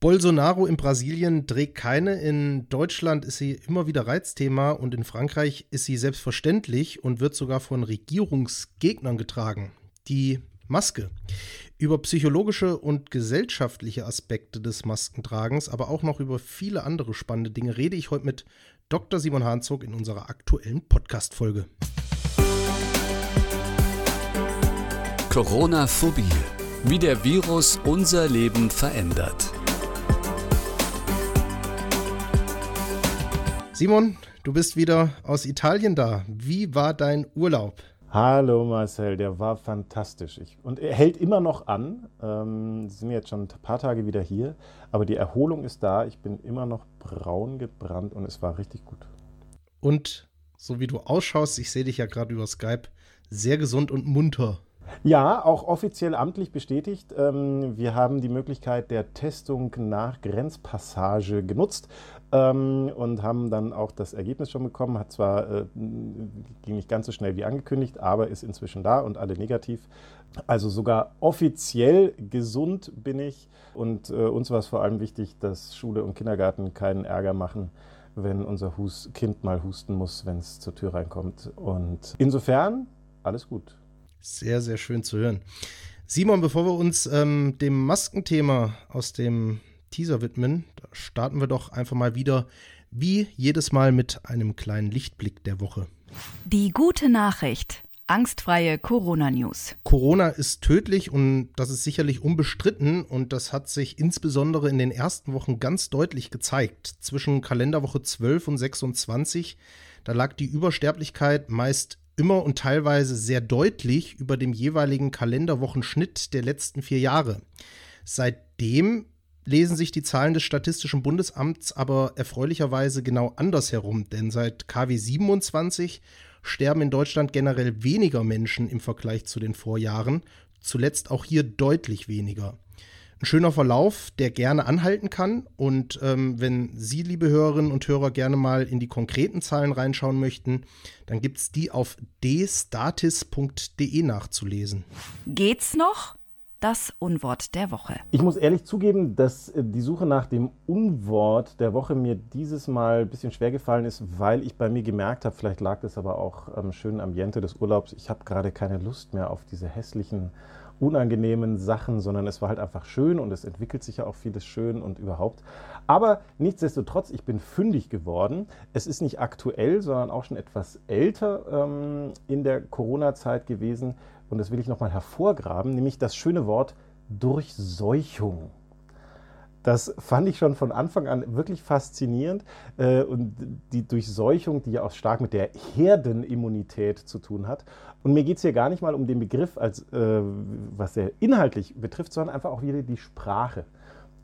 Bolsonaro in Brasilien trägt keine. In Deutschland ist sie immer wieder Reizthema und in Frankreich ist sie selbstverständlich und wird sogar von Regierungsgegnern getragen. Die Maske. Über psychologische und gesellschaftliche Aspekte des Maskentragens, aber auch noch über viele andere spannende Dinge rede ich heute mit Dr. Simon Hanzog in unserer aktuellen Podcast-Folge. Corona-Phobie. Wie der Virus unser Leben verändert. Simon, du bist wieder aus Italien da. Wie war dein Urlaub? Hallo Marcel, der war fantastisch. Ich, und er hält immer noch an. Ähm, sind jetzt schon ein paar Tage wieder hier, aber die Erholung ist da. Ich bin immer noch braun gebrannt und es war richtig gut. Und so wie du ausschaust, ich sehe dich ja gerade über Skype, sehr gesund und munter. Ja, auch offiziell amtlich bestätigt. Ähm, wir haben die Möglichkeit der Testung nach Grenzpassage genutzt ähm, und haben dann auch das Ergebnis schon bekommen. Hat zwar äh, ging nicht ganz so schnell wie angekündigt, aber ist inzwischen da und alle negativ. Also sogar offiziell gesund bin ich. Und äh, uns war es vor allem wichtig, dass Schule und Kindergarten keinen Ärger machen, wenn unser Hus Kind mal husten muss, wenn es zur Tür reinkommt. Und insofern alles gut. Sehr, sehr schön zu hören. Simon, bevor wir uns ähm, dem Maskenthema aus dem Teaser widmen, starten wir doch einfach mal wieder wie jedes Mal mit einem kleinen Lichtblick der Woche. Die gute Nachricht. Angstfreie Corona-News. Corona ist tödlich und das ist sicherlich unbestritten und das hat sich insbesondere in den ersten Wochen ganz deutlich gezeigt. Zwischen Kalenderwoche 12 und 26, da lag die Übersterblichkeit meist immer und teilweise sehr deutlich über dem jeweiligen Kalenderwochenschnitt der letzten vier Jahre. Seitdem lesen sich die Zahlen des Statistischen Bundesamts aber erfreulicherweise genau andersherum, denn seit KW 27 sterben in Deutschland generell weniger Menschen im Vergleich zu den Vorjahren, zuletzt auch hier deutlich weniger. Ein schöner Verlauf, der gerne anhalten kann. Und ähm, wenn Sie, liebe Hörerinnen und Hörer, gerne mal in die konkreten Zahlen reinschauen möchten, dann gibt es die auf dstatis.de nachzulesen. Geht's noch? das Unwort der Woche. Ich muss ehrlich zugeben, dass äh, die Suche nach dem Unwort der Woche mir dieses Mal ein bisschen schwer gefallen ist, weil ich bei mir gemerkt habe, vielleicht lag das aber auch am schönen Ambiente des Urlaubs, ich habe gerade keine Lust mehr auf diese hässlichen, unangenehmen Sachen, sondern es war halt einfach schön und es entwickelt sich ja auch vieles schön und überhaupt. Aber nichtsdestotrotz, ich bin fündig geworden. Es ist nicht aktuell, sondern auch schon etwas älter ähm, in der Corona-Zeit gewesen und das will ich nochmal hervorgraben, nämlich das schöne Wort Durchseuchung. Das fand ich schon von Anfang an wirklich faszinierend. Äh, und die Durchseuchung, die ja auch stark mit der Herdenimmunität zu tun hat. Und mir geht es hier gar nicht mal um den Begriff, als, äh, was er inhaltlich betrifft, sondern einfach auch wieder die Sprache.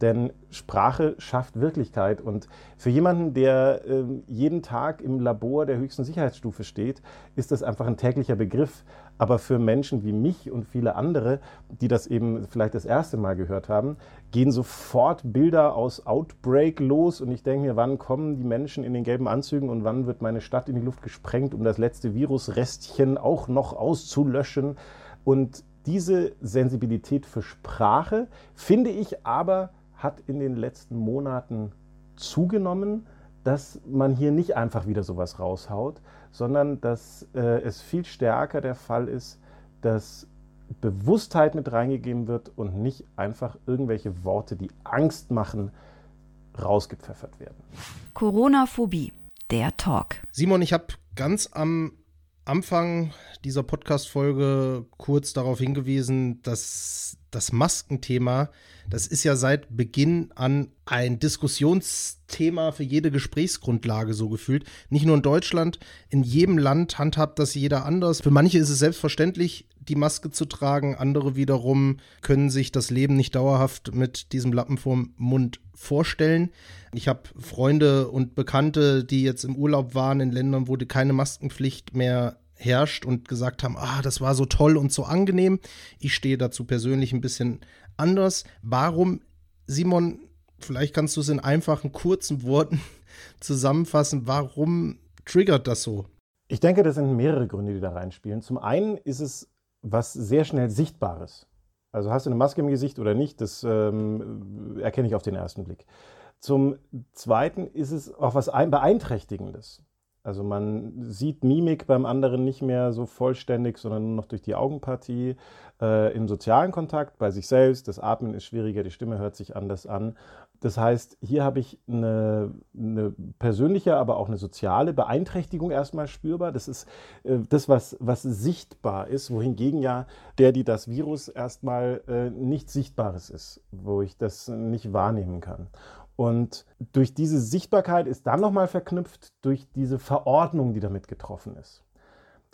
Denn Sprache schafft Wirklichkeit. Und für jemanden, der äh, jeden Tag im Labor der höchsten Sicherheitsstufe steht, ist das einfach ein täglicher Begriff. Aber für Menschen wie mich und viele andere, die das eben vielleicht das erste Mal gehört haben, gehen sofort Bilder aus Outbreak los. Und ich denke mir, wann kommen die Menschen in den gelben Anzügen und wann wird meine Stadt in die Luft gesprengt, um das letzte Virusrestchen auch noch auszulöschen. Und diese Sensibilität für Sprache finde ich aber hat in den letzten Monaten zugenommen, dass man hier nicht einfach wieder sowas raushaut, sondern dass äh, es viel stärker der Fall ist, dass Bewusstheit mit reingegeben wird und nicht einfach irgendwelche Worte, die Angst machen, rausgepfeffert werden. Corona-Phobie, der Talk. Simon, ich habe ganz am Anfang dieser Podcast-Folge kurz darauf hingewiesen, dass das Maskenthema, das ist ja seit Beginn an ein Diskussionsthema für jede Gesprächsgrundlage so gefühlt. Nicht nur in Deutschland, in jedem Land handhabt das jeder anders. Für manche ist es selbstverständlich, die Maske zu tragen, andere wiederum können sich das Leben nicht dauerhaft mit diesem Lappen vorm Mund vorstellen. Ich habe Freunde und Bekannte, die jetzt im Urlaub waren in Ländern, wo keine Maskenpflicht mehr herrscht und gesagt haben, ah, das war so toll und so angenehm. Ich stehe dazu persönlich ein bisschen anders. Warum, Simon, vielleicht kannst du es in einfachen, kurzen Worten zusammenfassen, warum triggert das so? Ich denke, das sind mehrere Gründe, die da reinspielen. Zum einen ist es was sehr schnell Sichtbares. Also hast du eine Maske im Gesicht oder nicht, das ähm, erkenne ich auf den ersten Blick. Zum Zweiten ist es auch was Beeinträchtigendes. Also man sieht Mimik beim anderen nicht mehr so vollständig, sondern nur noch durch die Augenpartie. Äh, Im sozialen Kontakt bei sich selbst, das Atmen ist schwieriger, die Stimme hört sich anders an. Das heißt, hier habe ich eine, eine, persönliche, aber auch eine soziale Beeinträchtigung erstmal spürbar. Das ist äh, das, was, was sichtbar ist, wohingegen ja der, die das Virus erstmal äh, nichts Sichtbares ist, wo ich das nicht wahrnehmen kann. Und durch diese Sichtbarkeit ist dann nochmal verknüpft durch diese Verordnung, die damit getroffen ist.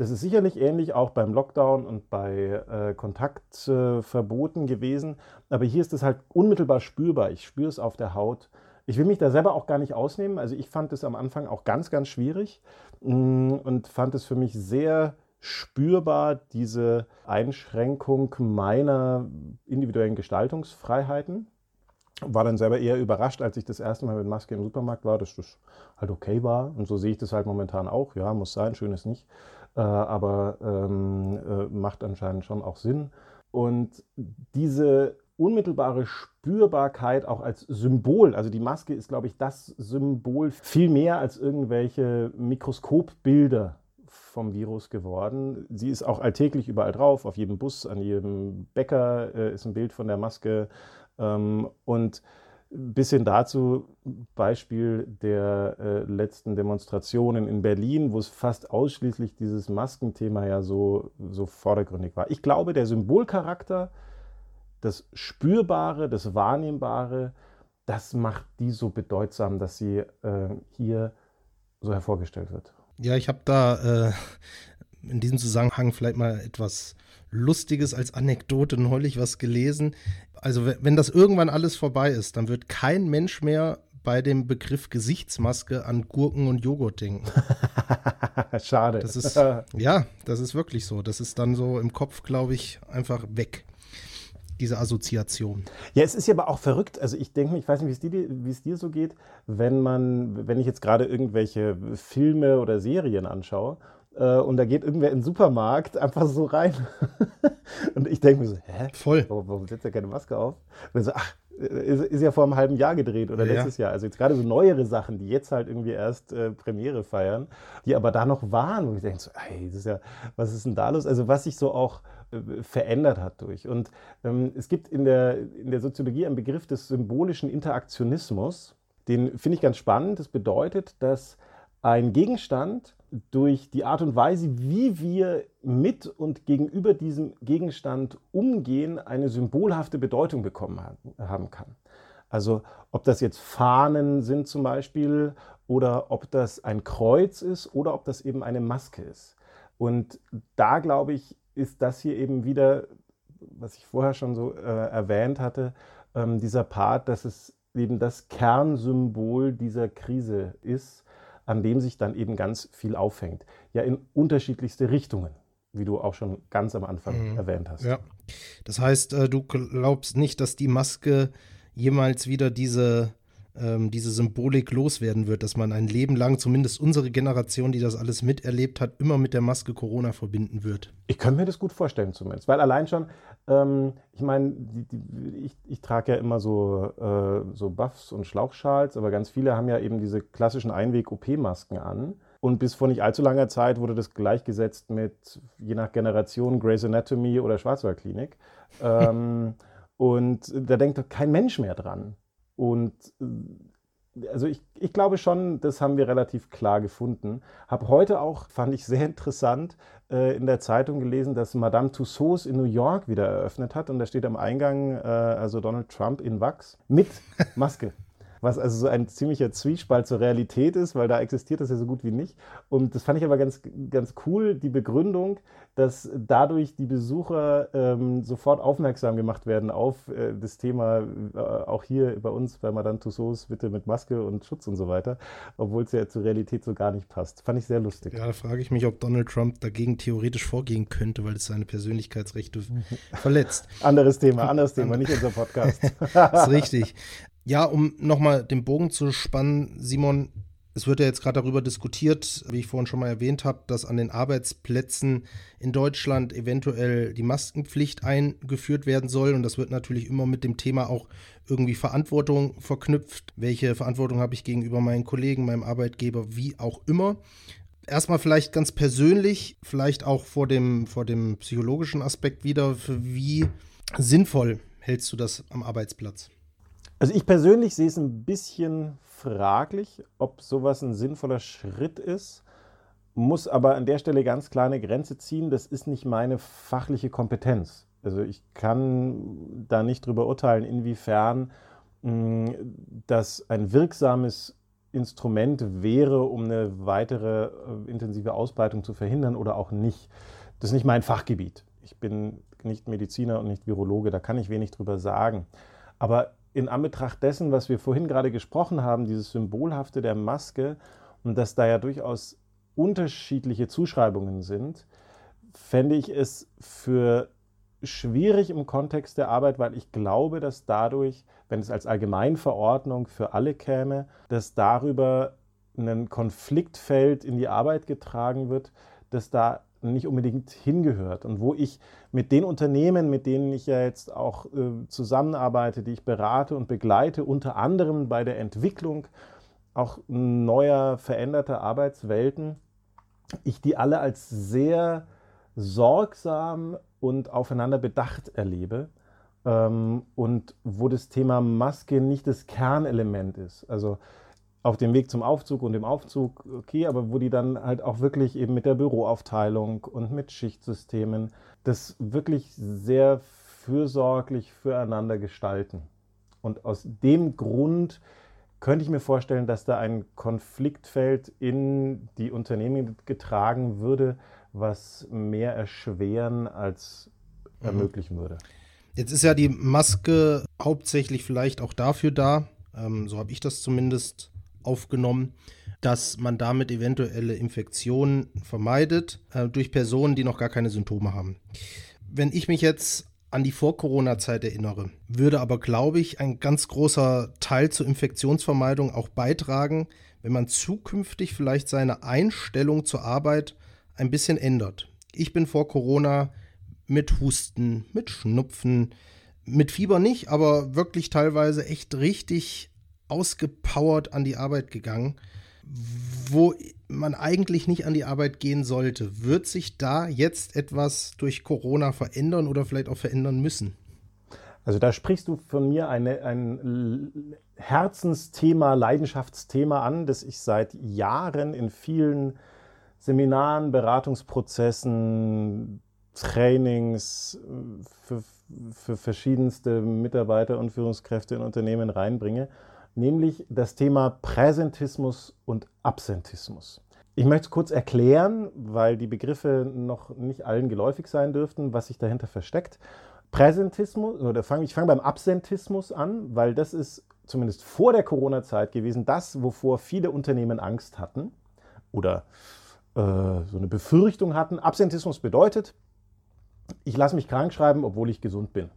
Das ist sicherlich ähnlich auch beim Lockdown und bei äh, Kontaktverboten äh, gewesen, aber hier ist es halt unmittelbar spürbar. Ich spüre es auf der Haut. Ich will mich da selber auch gar nicht ausnehmen. Also ich fand es am Anfang auch ganz, ganz schwierig mh, mm, und fand es für mich sehr spürbar, diese Einschränkung meiner individuellen Gestaltungsfreiheiten war dann selber eher überrascht, als ich das erste Mal mit Maske im Supermarkt war, dass das halt okay war. Und so sehe ich das halt momentan auch. Ja, muss sein, schön ist nicht. Äh, aber ähm, äh, macht anscheinend schon auch Sinn. Und diese unmittelbare Spürbarkeit auch als Symbol, also die Maske ist, glaube ich, das Symbol viel mehr als irgendwelche Mikroskopbilder vom Virus geworden. Sie ist auch alltäglich überall drauf, auf jedem Bus, an jedem Bäcker äh, ist ein Bild von der Maske. Ähm, und bis hin dazu Beispiel der äh, letzten Demonstrationen in Berlin, wo es fast ausschließlich dieses Maskenthema ja so, so vordergründig war. Ich glaube, der Symbolcharakter, das Spürbare, das Wahrnehmbare, das macht die so bedeutsam, dass sie äh, hier so hervorgestellt wird. Ja, ich habe da äh, in diesem Zusammenhang vielleicht mal etwas Lustiges als Anekdote neulich was gelesen. Also wenn das irgendwann alles vorbei ist, dann wird kein Mensch mehr bei dem Begriff Gesichtsmaske an Gurken und Joghurt denken. Schade. Das ist, ja, das ist wirklich so. Das ist dann so im Kopf, glaube ich, einfach weg. Diese Assoziation. Ja, es ist ja aber auch verrückt. Also ich denke, ich weiß nicht, wie es dir, wie es dir so geht, wenn man, wenn ich jetzt gerade irgendwelche Filme oder Serien anschaue und da geht irgendwer in den Supermarkt einfach so rein. und ich denke mir so, hä? Voll. Warum, warum setzt er keine Maske auf? Und dann so, ach, ist, ist, ja vor einem halben Jahr gedreht oder ja. letztes Jahr. Also jetzt gerade so neuere Sachen, die jetzt halt irgendwie erst äh, Premiere feiern, die aber da noch waren, wo ich denke so, ey, das ist ja, was ist denn da los? Also was sich so auch äh, verändert hat durch. Und ähm, es gibt in der, in der Soziologie einen Begriff des symbolischen Interaktionismus. Den finde ich ganz spannend. Das bedeutet, dass ein Gegenstand durch die Art und Weise, wie wir mit und gegenüber diesem Gegenstand umgehen, eine symbolhafte Bedeutung bekommen haben kann. Also ob das jetzt Fahnen sind zum Beispiel oder ob das ein Kreuz ist oder ob das eben eine Maske ist. Und da glaube ich, ist das hier eben wieder, was ich vorher schon so äh, erwähnt hatte, ähm, dieser Part, dass es eben das Kernsymbol dieser Krise ist an dem sich dann eben ganz viel aufhängt. Ja, in unterschiedlichste Richtungen, wie du auch schon ganz am Anfang mhm. erwähnt hast. Ja. Das heißt, äh, du glaubst nicht, dass die Maske jemals wieder diese ähm, diese Symbolik loswerden wird, dass man ein Leben lang, zumindest unsere Generation, die das alles miterlebt hat, immer mit der Maske Corona verbinden wird. Ich könnte mir das gut vorstellen zumindest, weil allein schon, ähm, ich meine, ich, ich trage ja immer so, äh, so Buffs und Schlauchschals, aber ganz viele haben ja eben diese klassischen Einweg-OP-Masken an. Und bis vor nicht allzu langer Zeit wurde das gleichgesetzt mit, je nach Generation, Grey's Anatomy oder Schwarzwaldklinik. ähm, und da denkt doch kein Mensch mehr dran. Und äh, also ich, ich glaube schon, das haben wir relativ klar gefunden. Habe heute auch, fand ich sehr interessant, äh, in der Zeitung gelesen, dass Madame Tussauds in New York wieder eröffnet hat. Und da steht am Eingang, äh, also Donald Trump in Wachs mit Maske was also so ein ziemlicher Zwiespalt zur Realität ist, weil da existiert das ja so gut wie nicht. Und das fand ich aber ganz, ganz cool, die Begründung, dass dadurch die Besucher ähm, sofort aufmerksam gemacht werden auf äh, das Thema, äh, auch hier bei uns bei Madame Tussauds, bitte mit Maske und Schutz und so weiter, obwohl es ja zur Realität so gar nicht passt. Fand ich sehr lustig. Ja, da frage ich mich, ob Donald Trump dagegen theoretisch vorgehen könnte, weil es seine Persönlichkeitsrechte verletzt. Anderes Thema, anderes Thema, nicht unser Podcast. das ist richtig. Ja, um nochmal den Bogen zu spannen, Simon, Es wird ja jetzt gerade darüber diskutiert, wie ich vorhin schon mal erwähnt habe, dass an den Arbeitsplätzen in Deutschland eventuell die Maskenpflicht eingeführt werden soll. Und das wird natürlich immer mit dem Thema auch irgendwie Verantwortung verknüpft. Welche Verantwortung habe ich gegenüber meinen Kollegen, meinem Arbeitgeber, wie auch immer. Erstmal vielleicht ganz persönlich, vielleicht auch vor dem, vor dem psychologischen Aspekt wieder, für wie sinnvoll hältst du das am Arbeitsplatz? Also ich persönlich sehe es ein bisschen fraglich, ob sowas ein sinnvoller Schritt ist, muss aber an der Stelle ganz klar eine Grenze ziehen. Das ist nicht meine fachliche Kompetenz. Also ich kann da nicht drüber urteilen, inwiefern mh, das ein wirksames Instrument wäre, um eine weitere äh, intensive Ausbreitung zu verhindern oder auch nicht. Das ist nicht mein Fachgebiet. Ich bin nicht Mediziner und nicht Virologe, da kann ich wenig drüber sagen. Aber in Anbetracht dessen, was wir vorhin gerade gesprochen haben, dieses Symbolhafte der Maske und dass da ja durchaus unterschiedliche Zuschreibungen sind, fände ich es für schwierig im Kontext der Arbeit, weil ich glaube, dass dadurch, wenn es als Allgemeinverordnung für alle käme, dass darüber ein Konfliktfeld in die Arbeit getragen wird, dass da nicht unbedingt hingehört und wo ich mit den Unternehmen, mit denen ich ja jetzt auch äh, zusammenarbeite, die ich berate und begleite, unter anderem bei der Entwicklung auch neuer, veränderter Arbeitswelten, ich die alle als sehr sorgsam und aufeinander bedacht erlebe ähm, und wo das Thema Maske nicht das Kernelement ist. Also auf dem Weg zum Aufzug und dem Aufzug, okay, aber wo die dann halt auch wirklich eben mit der Büroaufteilung und mit Schichtsystemen das wirklich sehr fürsorglich füreinander gestalten. Und aus dem Grund könnte ich mir vorstellen, dass da ein Konfliktfeld in die Unternehmen getragen würde, was mehr erschweren als mhm. ermöglichen würde. Jetzt ist ja die Maske hauptsächlich vielleicht auch dafür da, ähm, so habe ich das zumindest aufgenommen, dass man damit eventuelle Infektionen vermeidet äh, durch Personen, die noch gar keine Symptome haben. Wenn ich mich jetzt an die Vor-Corona-Zeit erinnere, würde aber, glaube ich, ein ganz großer Teil zur Infektionsvermeidung auch beitragen, wenn man zukünftig vielleicht seine Einstellung zur Arbeit ein bisschen ändert. Ich bin vor Corona mit Husten, mit Schnupfen, mit Fieber nicht, aber wirklich teilweise echt richtig ausgepowert an die Arbeit gegangen, wo man eigentlich nicht an die Arbeit gehen sollte. Wird sich da jetzt etwas durch Corona verändern oder vielleicht auch verändern müssen? Also da sprichst du von mir eine, ein Herzensthema, Leidenschaftsthema an, das ich seit Jahren in vielen Seminaren, Beratungsprozessen, Trainings für, für verschiedenste Mitarbeiter und Führungskräfte in Unternehmen reinbringe nämlich das Thema Präsentismus und Absentismus. Ich möchte es kurz erklären, weil die Begriffe noch nicht allen geläufig sein dürften, was sich dahinter versteckt. Präsentismus, oder fang, ich fange beim Absentismus an, weil das ist zumindest vor der Corona-Zeit gewesen, das, wovor viele Unternehmen Angst hatten oder äh, so eine Befürchtung hatten. Absentismus bedeutet, ich lasse mich krank schreiben, obwohl ich gesund bin.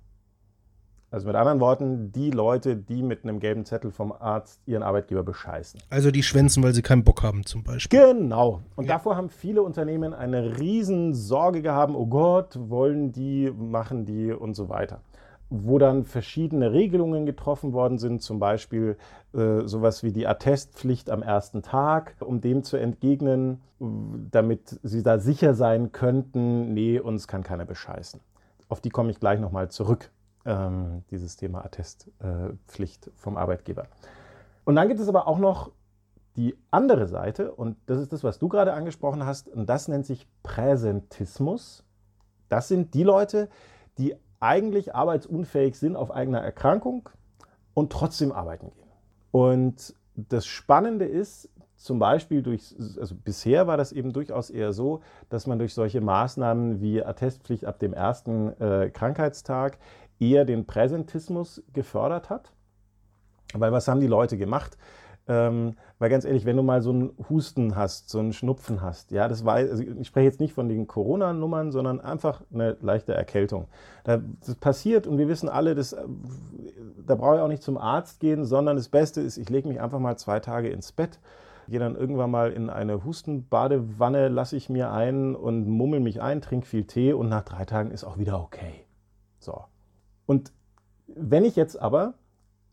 Also mit anderen Worten, die Leute, die mit einem gelben Zettel vom Arzt ihren Arbeitgeber bescheißen. Also die schwänzen, weil sie keinen Bock haben zum Beispiel. Genau. Und ja. davor haben viele Unternehmen eine riesen Sorge gehabt, oh Gott, wollen die, machen die und so weiter. Wo dann verschiedene Regelungen getroffen worden sind, zum Beispiel äh, sowas wie die Attestpflicht am ersten Tag, um dem zu entgegnen, damit sie da sicher sein könnten, nee, uns kann keiner bescheißen. Auf die komme ich gleich nochmal zurück ähm, dieses Thema Attestpflicht äh, vom Arbeitgeber. Und dann gibt es aber auch noch die andere Seite, und das ist das, was du gerade angesprochen hast, und das nennt sich Präsentismus. Das sind die Leute, die eigentlich arbeitsunfähig sind auf eigener Erkrankung und trotzdem arbeiten gehen. Und das Spannende ist, zum Beispiel durch, also bisher war das eben durchaus eher so, dass man durch solche Maßnahmen wie Attestpflicht ab dem ersten äh, Krankheitstag eher den Präsentismus gefördert hat. Weil was haben die Leute gemacht? Ähm, weil ganz ehrlich, wenn du mal so einen Husten hast, so einen Schnupfen hast, ja, das war, also ich spreche jetzt nicht von den Corona-Nummern, sondern einfach eine leichte Erkältung. das passiert und wir wissen alle, das, da brauche ich auch nicht zum Arzt gehen, sondern das Beste ist, ich lege mich einfach mal zwei Tage ins Bett, gehe dann irgendwann mal in eine Hustenbadewanne, lasse ich mir ein und mummel mich ein, trinke viel Tee und nach drei Tagen ist auch wieder okay. So. Und wenn ich jetzt aber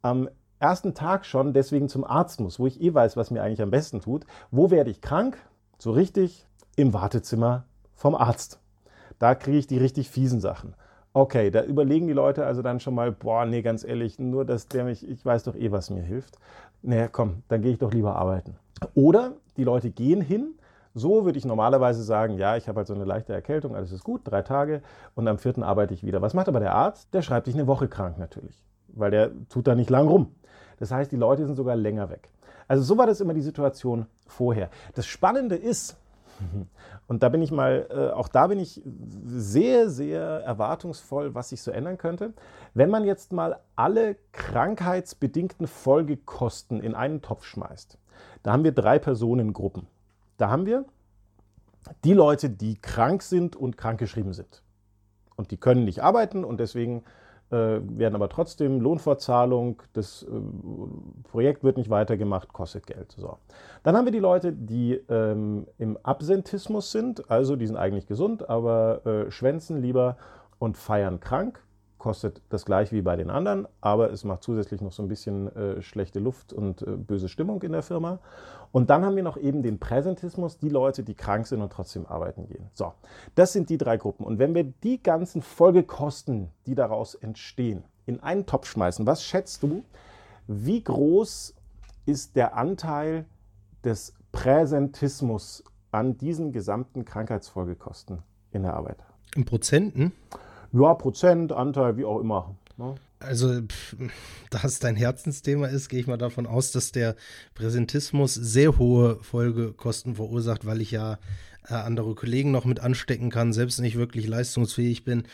am ersten Tag schon deswegen zum Arzt muss, wo ich eh weiß, was mir eigentlich am besten tut, wo werde ich krank? So richtig im Wartezimmer vom Arzt. Da kriege ich die richtig fiesen Sachen. Okay, da überlegen die Leute also dann schon mal, boah, nee, ganz ehrlich, nur dass der mich, ich weiß doch eh, was mir hilft. Naja, komm, dann gehe ich doch lieber arbeiten. Oder die Leute gehen hin. So würde ich normalerweise sagen, ja, ich habe halt so eine leichte Erkältung, alles ist gut, drei Tage und am vierten arbeite ich wieder. Was macht aber der Arzt? Der schreibt dich eine Woche krank natürlich, weil der tut da nicht lang rum. Das heißt, die Leute sind sogar länger weg. Also so war das immer die Situation vorher. Das Spannende ist, und da bin ich mal, äh, auch da bin ich sehr, sehr erwartungsvoll, was sich so ändern könnte. Wenn man jetzt mal alle krankheitsbedingten Folgekosten in einen Topf schmeißt, da haben wir drei Personengruppen. Da haben wir die Leute, die krank sind und krankgeschrieben sind. Und die können nicht arbeiten und deswegen äh, werden aber trotzdem Lohnfortzahlung, das äh, Projekt wird nicht weitergemacht, kostet Geld. So. Dann haben wir die Leute, die ähm, im Absentismus sind, also die sind eigentlich gesund, aber äh, schwänzen lieber und feiern krank kostet das gleiche wie bei den anderen, aber es macht zusätzlich noch so ein bisschen äh, schlechte Luft und äh, böse Stimmung in der Firma. Und dann haben wir noch eben den Präsentismus, die Leute, die krank sind und trotzdem arbeiten gehen. So, das sind die drei Gruppen. Und wenn wir die ganzen Folgekosten, die daraus entstehen, in einen Topf schmeißen, was schätzt du, wie groß ist der Anteil des Präsentismus an diesen gesamten Krankheitsfolgekosten in der Arbeit? In Prozenten? Ja, Prozent, Anteil, wie auch immer. Ne? Also, da es dein Herzensthema ist, gehe ich mal davon aus, dass der Präsentismus sehr hohe Folgekosten verursacht, weil ich ja äh, andere Kollegen noch mit anstecken kann, selbst nicht wirklich leistungsfähig bin.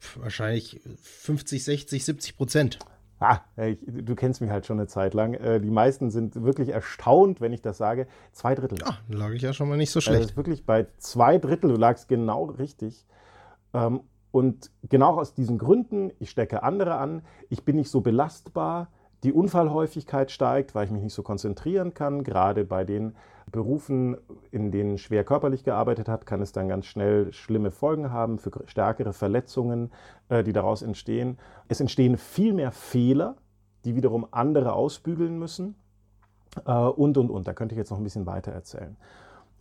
Pff, wahrscheinlich 50, 60, 70 Prozent. Ah, ich, du kennst mich halt schon eine Zeit lang. Äh, die meisten sind wirklich erstaunt, wenn ich das sage. Zwei Drittel. Ah, da lag ich ja schon mal nicht so schlecht. Also wirklich bei zwei Drittel, du lagst genau richtig. Ähm, und genau aus diesen Gründen, ich stecke andere an, ich bin nicht so belastbar, die Unfallhäufigkeit steigt, weil ich mich nicht so konzentrieren kann. Gerade bei den Berufen, in denen schwer körperlich gearbeitet hat, kann es dann ganz schnell schlimme Folgen haben für stärkere Verletzungen, äh, die daraus entstehen. Es entstehen viel mehr Fehler, die wiederum andere ausbügeln müssen. Äh, und, und, und. Da könnte ich jetzt noch ein bisschen weiter erzählen.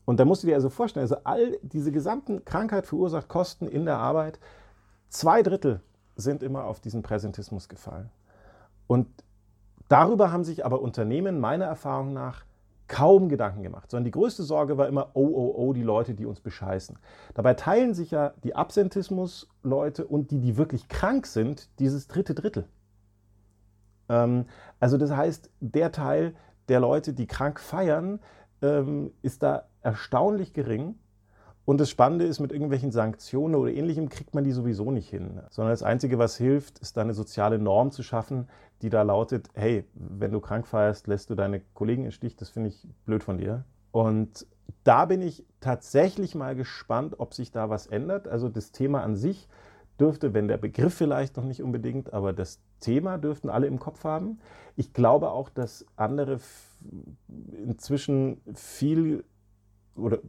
Und da musst du dir also vorstellen, also all diese gesamten Krankheit verursacht Kosten in der Arbeit, Zwei Drittel sind immer auf diesen Präsentismus gefallen. Und darüber haben sich aber Unternehmen meiner Erfahrung nach kaum Gedanken gemacht, sondern die größte Sorge war immer, oh, oh, oh, die Leute, die uns bescheißen. Dabei teilen sich ja die Absentismus-Leute und die, die wirklich krank sind, dieses dritte Drittel. Ähm, also das heißt, der Teil der Leute, die krank feiern, ähm, ist da erstaunlich gering. Und das Spannende ist, mit irgendwelchen Sanktionen oder ähnlichem kriegt man die sowieso nicht hin. Sondern das Einzige, was hilft, ist da eine soziale Norm zu schaffen, die da lautet, hey, wenn du krank feierst, lässt du deine Kollegen im Stich, das finde ich blöd von dir. Und da bin ich tatsächlich mal gespannt, ob sich da was ändert. Also das Thema an sich dürfte, wenn der Begriff vielleicht noch nicht unbedingt, aber das Thema dürften alle im Kopf haben. Ich glaube auch, dass andere inzwischen viel oder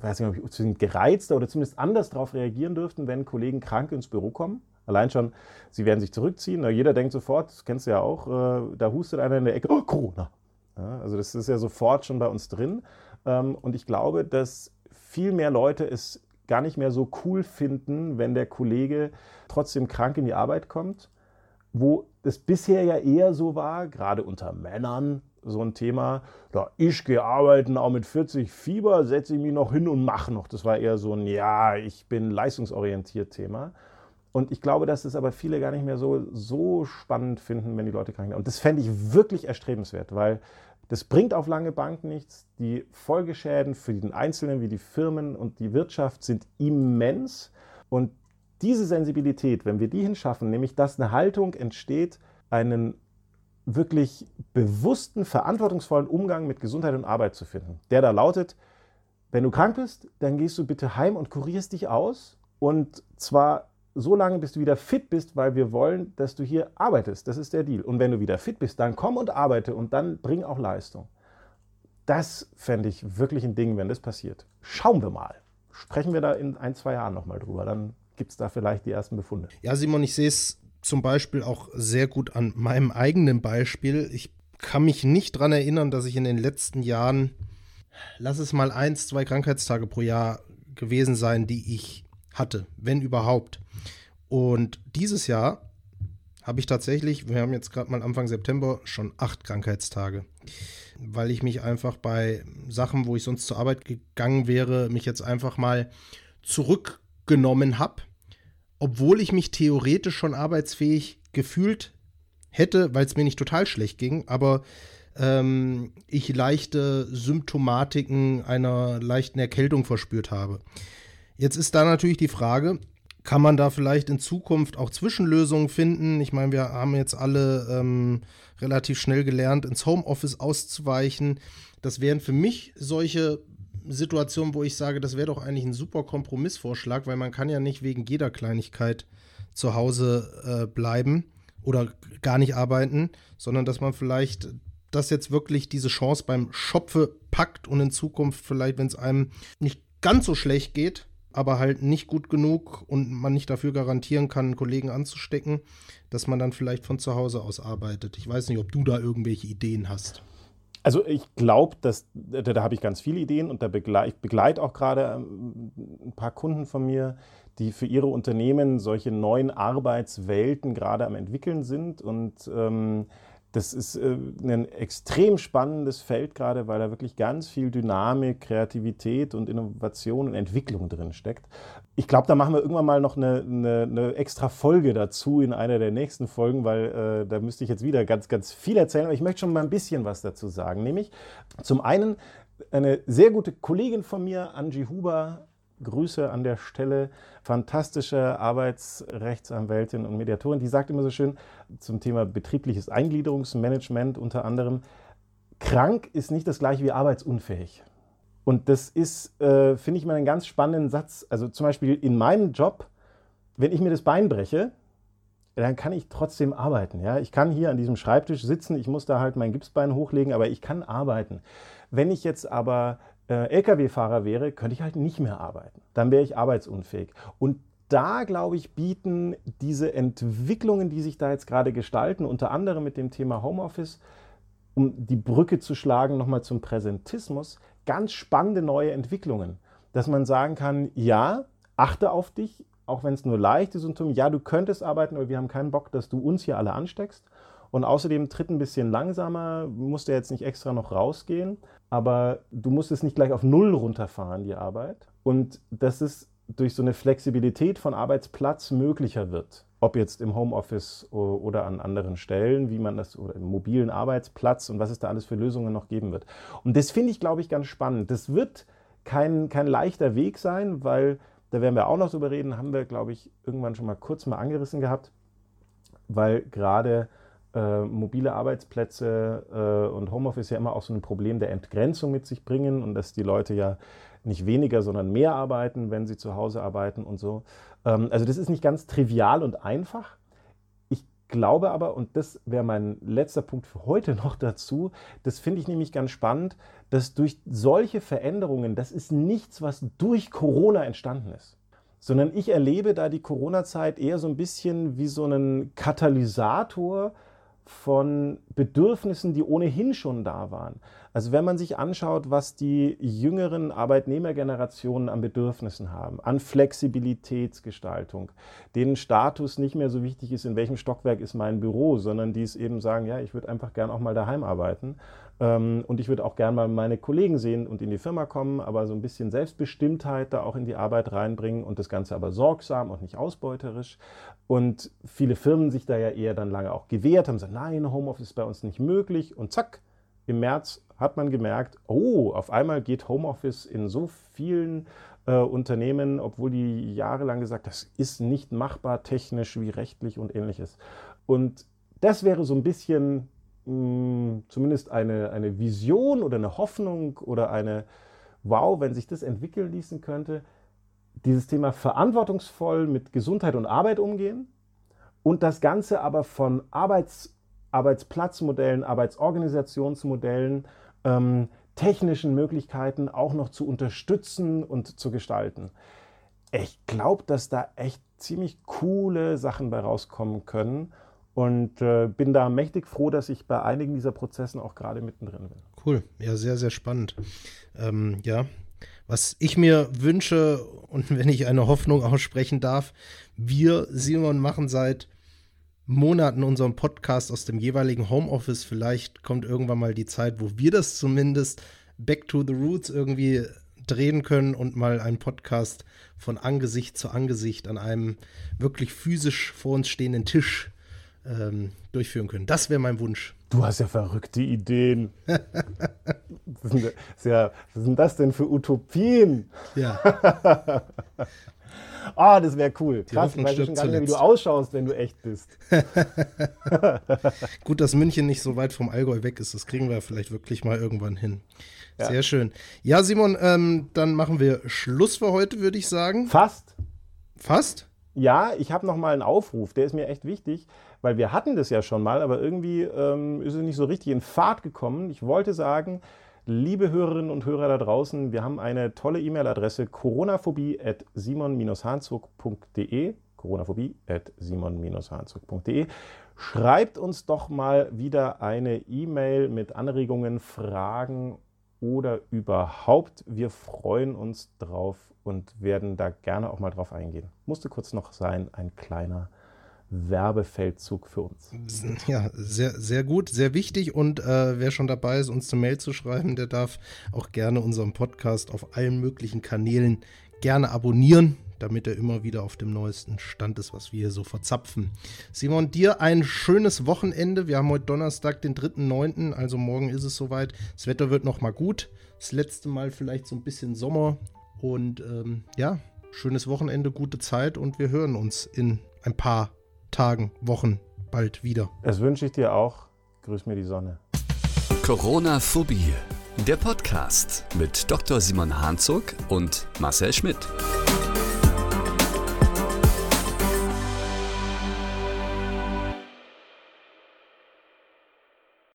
weiß nicht, ob ich gereizter oder zumindest anders darauf reagieren dürften, wenn Kollegen krank ins Büro kommen. Allein schon, sie werden sich zurückziehen. jeder denkt sofort, das kennst du ja auch, äh, da hustet einer in der Ecke, oh, Corona. Ja, also das ist ja sofort schon bei uns drin. Ähm, und ich glaube, dass viel mehr Leute es gar nicht mehr so cool finden, wenn der Kollege trotzdem krank in die Arbeit kommt, wo das bisher ja eher so war, gerade unter Männern, so ein Thema. Ja, ich gehe arbeiten, auch mit 40 Fieber, setze ich mich noch hin und mache noch. Das war eher so ein, ja, ich bin leistungsorientiert Thema. Und ich glaube, dass es aber viele gar nicht mehr so, so spannend finden, wenn die Leute krank sind. Und das fände ich wirklich erstrebenswert, weil das bringt auf lange Bank nichts. Die Folgeschäden für den Einzelnen wie die Firmen und die Wirtschaft sind immens. Und diese Sensibilität, wenn wir die hinschaffen, nämlich dass eine Haltung entsteht, einen wirklich bewussten, verantwortungsvollen Umgang mit Gesundheit und Arbeit zu finden. Der da lautet, wenn du krank bist, dann gehst du bitte heim und kurierst dich aus. Und zwar so lange, bis du wieder fit bist, weil wir wollen, dass du hier arbeitest. Das ist der Deal. Und wenn du wieder fit bist, dann komm und arbeite und dann bring auch Leistung. Das fände ich wirklich ein Ding, wenn das passiert. Schauen wir mal. Sprechen wir da in ein, zwei Jahren nochmal drüber. Dann gibt es da vielleicht die ersten Befunde. Ja, Simon, ich sehe es zum Beispiel auch sehr gut an meinem eigenen Beispiel. Ich kann mich nicht daran erinnern, dass ich in den letzten Jahren, lass es mal eins, zwei Krankheitstage pro Jahr gewesen sein, die ich hatte, wenn überhaupt. Und dieses Jahr habe ich tatsächlich, wir haben jetzt gerade mal Anfang September, schon acht Krankheitstage. Weil ich mich einfach bei Sachen, wo ich sonst zur Arbeit gegangen wäre, mich jetzt einfach mal zurückgenommen habe, obwohl ich mich theoretisch schon arbeitsfähig gefühlt hätte, weil es mir nicht total schlecht ging, aber ähm, ich leichte Symptomatiken einer leichten Erkältung verspürt habe. Jetzt ist da natürlich die Frage, kann man da vielleicht in Zukunft auch Zwischenlösungen finden? Ich meine, wir haben jetzt alle ähm, relativ schnell gelernt, ins Homeoffice auszuweichen. Das wären für mich solche Situationen, wo ich sage, das wäre doch eigentlich ein super Kompromissvorschlag, weil man kann ja nicht wegen jeder Kleinigkeit zu Hause äh, bleiben oder gar nicht arbeiten, sondern dass man vielleicht das jetzt wirklich diese Chance beim Schopfe packt und in Zukunft vielleicht, wenn es einem nicht ganz so schlecht geht, aber halt nicht gut genug und man nicht dafür garantieren kann, einen Kollegen anzustecken, dass man dann vielleicht von zu Hause aus arbeitet. Ich weiß nicht, ob du da irgendwelche Ideen hast. Also ich glaube, dass da, da habe ich ganz viele Ideen und da begleite auch gerade ähm, ein paar Kunden von mir, die für ihre Unternehmen solche neuen Arbeitswelten gerade am entwickeln sind und ähm, das ist äh, ein extrem spannendes Feld gerade, weil da wirklich ganz viel Dynamik, Kreativität und Innovation und Entwicklung drin steckt. Ich glaube, da machen wir irgendwann mal noch eine, eine, eine, extra Folge dazu in einer der nächsten Folgen, weil äh, da müsste ich jetzt wieder ganz, ganz viel erzählen. Aber ich möchte schon mal ein bisschen was dazu sagen. Nämlich zum einen eine sehr gute Kollegin von mir, Angie Huber, Grüße an der Stelle. Fantastische Arbeitsrechtsanwältin und Mediatorin, die sagt immer so schön zum Thema betriebliches Eingliederungsmanagement unter anderem, krank ist nicht das gleiche wie arbeitsunfähig. Und das ist, äh, finde ich mal einen ganz spannenden Satz. Also zum Beispiel in meinem Job, wenn ich mir das Bein breche, dann kann ich trotzdem arbeiten. Ja? Ich kann hier an diesem Schreibtisch sitzen, ich muss da halt mein Gipsbein hochlegen, aber ich kann arbeiten. Wenn ich jetzt aber äh, Lkw-Fahrer wäre, könnte ich halt nicht mehr arbeiten. Dann wäre ich arbeitsunfähig. Und da, glaube ich, bieten diese Entwicklungen, die sich da jetzt gerade gestalten, unter anderem mit dem Thema Homeoffice, um die Brücke zu schlagen nochmal zum Präsentismus, ganz spannende neue Entwicklungen. Dass man sagen kann, ja, achte auf dich, auch wenn es nur leichte Symptome, ja, du könntest arbeiten, aber wir haben keinen Bock, dass du uns hier alle ansteckst. Und außerdem tritt ein bisschen langsamer, musst du jetzt nicht extra noch rausgehen, aber du musst es nicht gleich auf Null runterfahren, die Arbeit. Und dass es durch so eine Flexibilität von Arbeitsplatz möglicher wird. Ob jetzt im Homeoffice oder an anderen Stellen, wie man das, oder im mobilen Arbeitsplatz und was es da alles für Lösungen noch geben wird. Und das finde ich, glaube ich, ganz spannend. Das wird kein, kein leichter Weg sein, weil, da werden wir auch noch drüber reden, haben wir, glaube ich, irgendwann schon mal kurz mal angerissen gehabt, weil gerade äh, mobile Arbeitsplätze äh, und Homeoffice ja immer auch so ein Problem der Entgrenzung mit sich bringen und dass die Leute ja nicht weniger, sondern mehr arbeiten, wenn sie zu Hause arbeiten und so. Ähm, also das ist nicht ganz trivial und einfach. Ich glaube aber, und das wäre mein letzter Punkt für heute noch dazu, das finde ich nämlich ganz spannend, dass durch solche Veränderungen, das ist nichts, was durch Corona entstanden ist sondern ich erlebe da die Corona-Zeit eher so ein bisschen wie so einen Katalysator von Bedürfnissen, die ohnehin schon da waren. Also wenn man sich anschaut, was die jüngeren Arbeitnehmergenerationen an Bedürfnissen haben, an Flexibilitätsgestaltung, denen Status nicht mehr so wichtig ist, in welchem Stockwerk ist mein Büro, sondern die es eben sagen, ja, ich würde einfach gern auch mal daheim arbeiten ähm, und ich würde auch gern mal meine Kollegen sehen und in die Firma kommen, aber so ein bisschen Selbstbestimmtheit da auch in die Arbeit reinbringen und das Ganze aber sorgsam und nicht ausbeuterisch. Und viele Firmen sich da ja eher dann lange auch gewehrt haben, gesagt, nein, Homeoffice ist bei uns nicht möglich und zack, im März hat man gemerkt, oh, auf einmal geht Homeoffice in so vielen äh, Unternehmen, obwohl die jahrelang gesagt, das ist nicht machbar technisch wie rechtlich und ähnliches. Und das wäre so ein bisschen mh, hm, zumindest eine, eine Vision oder eine Hoffnung oder eine, wow, wenn sich das entwickeln ließen könnte, dieses Thema verantwortungsvoll mit Gesundheit und Arbeit umgehen und das Ganze aber von Arbeits, Arbeitsplatzmodellen, Arbeitsorganisationsmodellen ähm, technischen Möglichkeiten auch noch zu unterstützen und zu gestalten. Ich glaube, dass da echt ziemlich coole Sachen bei rauskommen können und äh, bin da mächtig froh, dass ich bei einigen dieser Prozessen auch gerade mittendrin bin. Cool, ja, sehr, sehr spannend. Ähm, ja, was ich mir wünsche und wenn ich eine Hoffnung aussprechen darf, wir, Simon, machen seit Monaten unseren Podcast aus dem jeweiligen Homeoffice. Vielleicht kommt irgendwann mal die Zeit, wo wir das zumindest back to the roots irgendwie drehen können und mal einen Podcast von Angesicht zu Angesicht an einem wirklich physisch vor uns stehenden Tisch ähm, durchführen können. Das wäre mein Wunsch. Du hast ja verrückte Ideen. was, sind, ja, was sind das denn für Utopien? Ja. Ah, oh, das wäre cool. Die Krass, ich weiß schon gar nicht mehr, wie du ausschaust, wenn du echt bist. Gut, dass München nicht so weit vom Allgäu weg ist. Das kriegen wir vielleicht wirklich mal irgendwann hin. Ja. Sehr schön. Ja, Simon, ähm, dann machen wir Schluss für heute, würde ich sagen. Fast. Fast? Ja, ich habe noch mal einen Aufruf, der ist mir echt wichtig, weil wir hatten das ja schon mal, aber irgendwie ähm, ist es nicht so richtig in Fahrt gekommen. Ich wollte sagen, liebe Hörerinnen und Hörer da draußen, wir haben eine tolle E-Mail-Adresse coronaphobie@simon-hanzog.de coronaphobie@simon-hanzog.de. Schreibt uns doch mal wieder eine E-Mail mit Anregungen, Fragen oder überhaupt. Wir freuen uns drauf und werden da gerne auch mal drauf eingehen. Musste kurz noch sein, ein kleiner Werbefeldzug für uns. Ja, sehr, sehr gut, sehr wichtig. Und äh, wer schon dabei ist, uns eine Mail zu schreiben, der darf auch gerne unseren Podcast auf allen möglichen Kanälen gerne abonnieren damit er immer wieder auf dem neuesten Stand ist, was wir hier so verzapfen. Simon, dir ein schönes Wochenende. Wir haben heute Donnerstag, den 3.9., also morgen ist es soweit. Das Wetter wird nochmal gut. Das letzte Mal vielleicht so ein bisschen Sommer. Und ähm, ja, schönes Wochenende, gute Zeit und wir hören uns in ein paar Tagen, Wochen bald wieder. Das wünsche ich dir auch. Grüß mir die Sonne. Corona-Phobie. Der Podcast mit Dr. Simon Hanzog und Marcel Schmidt.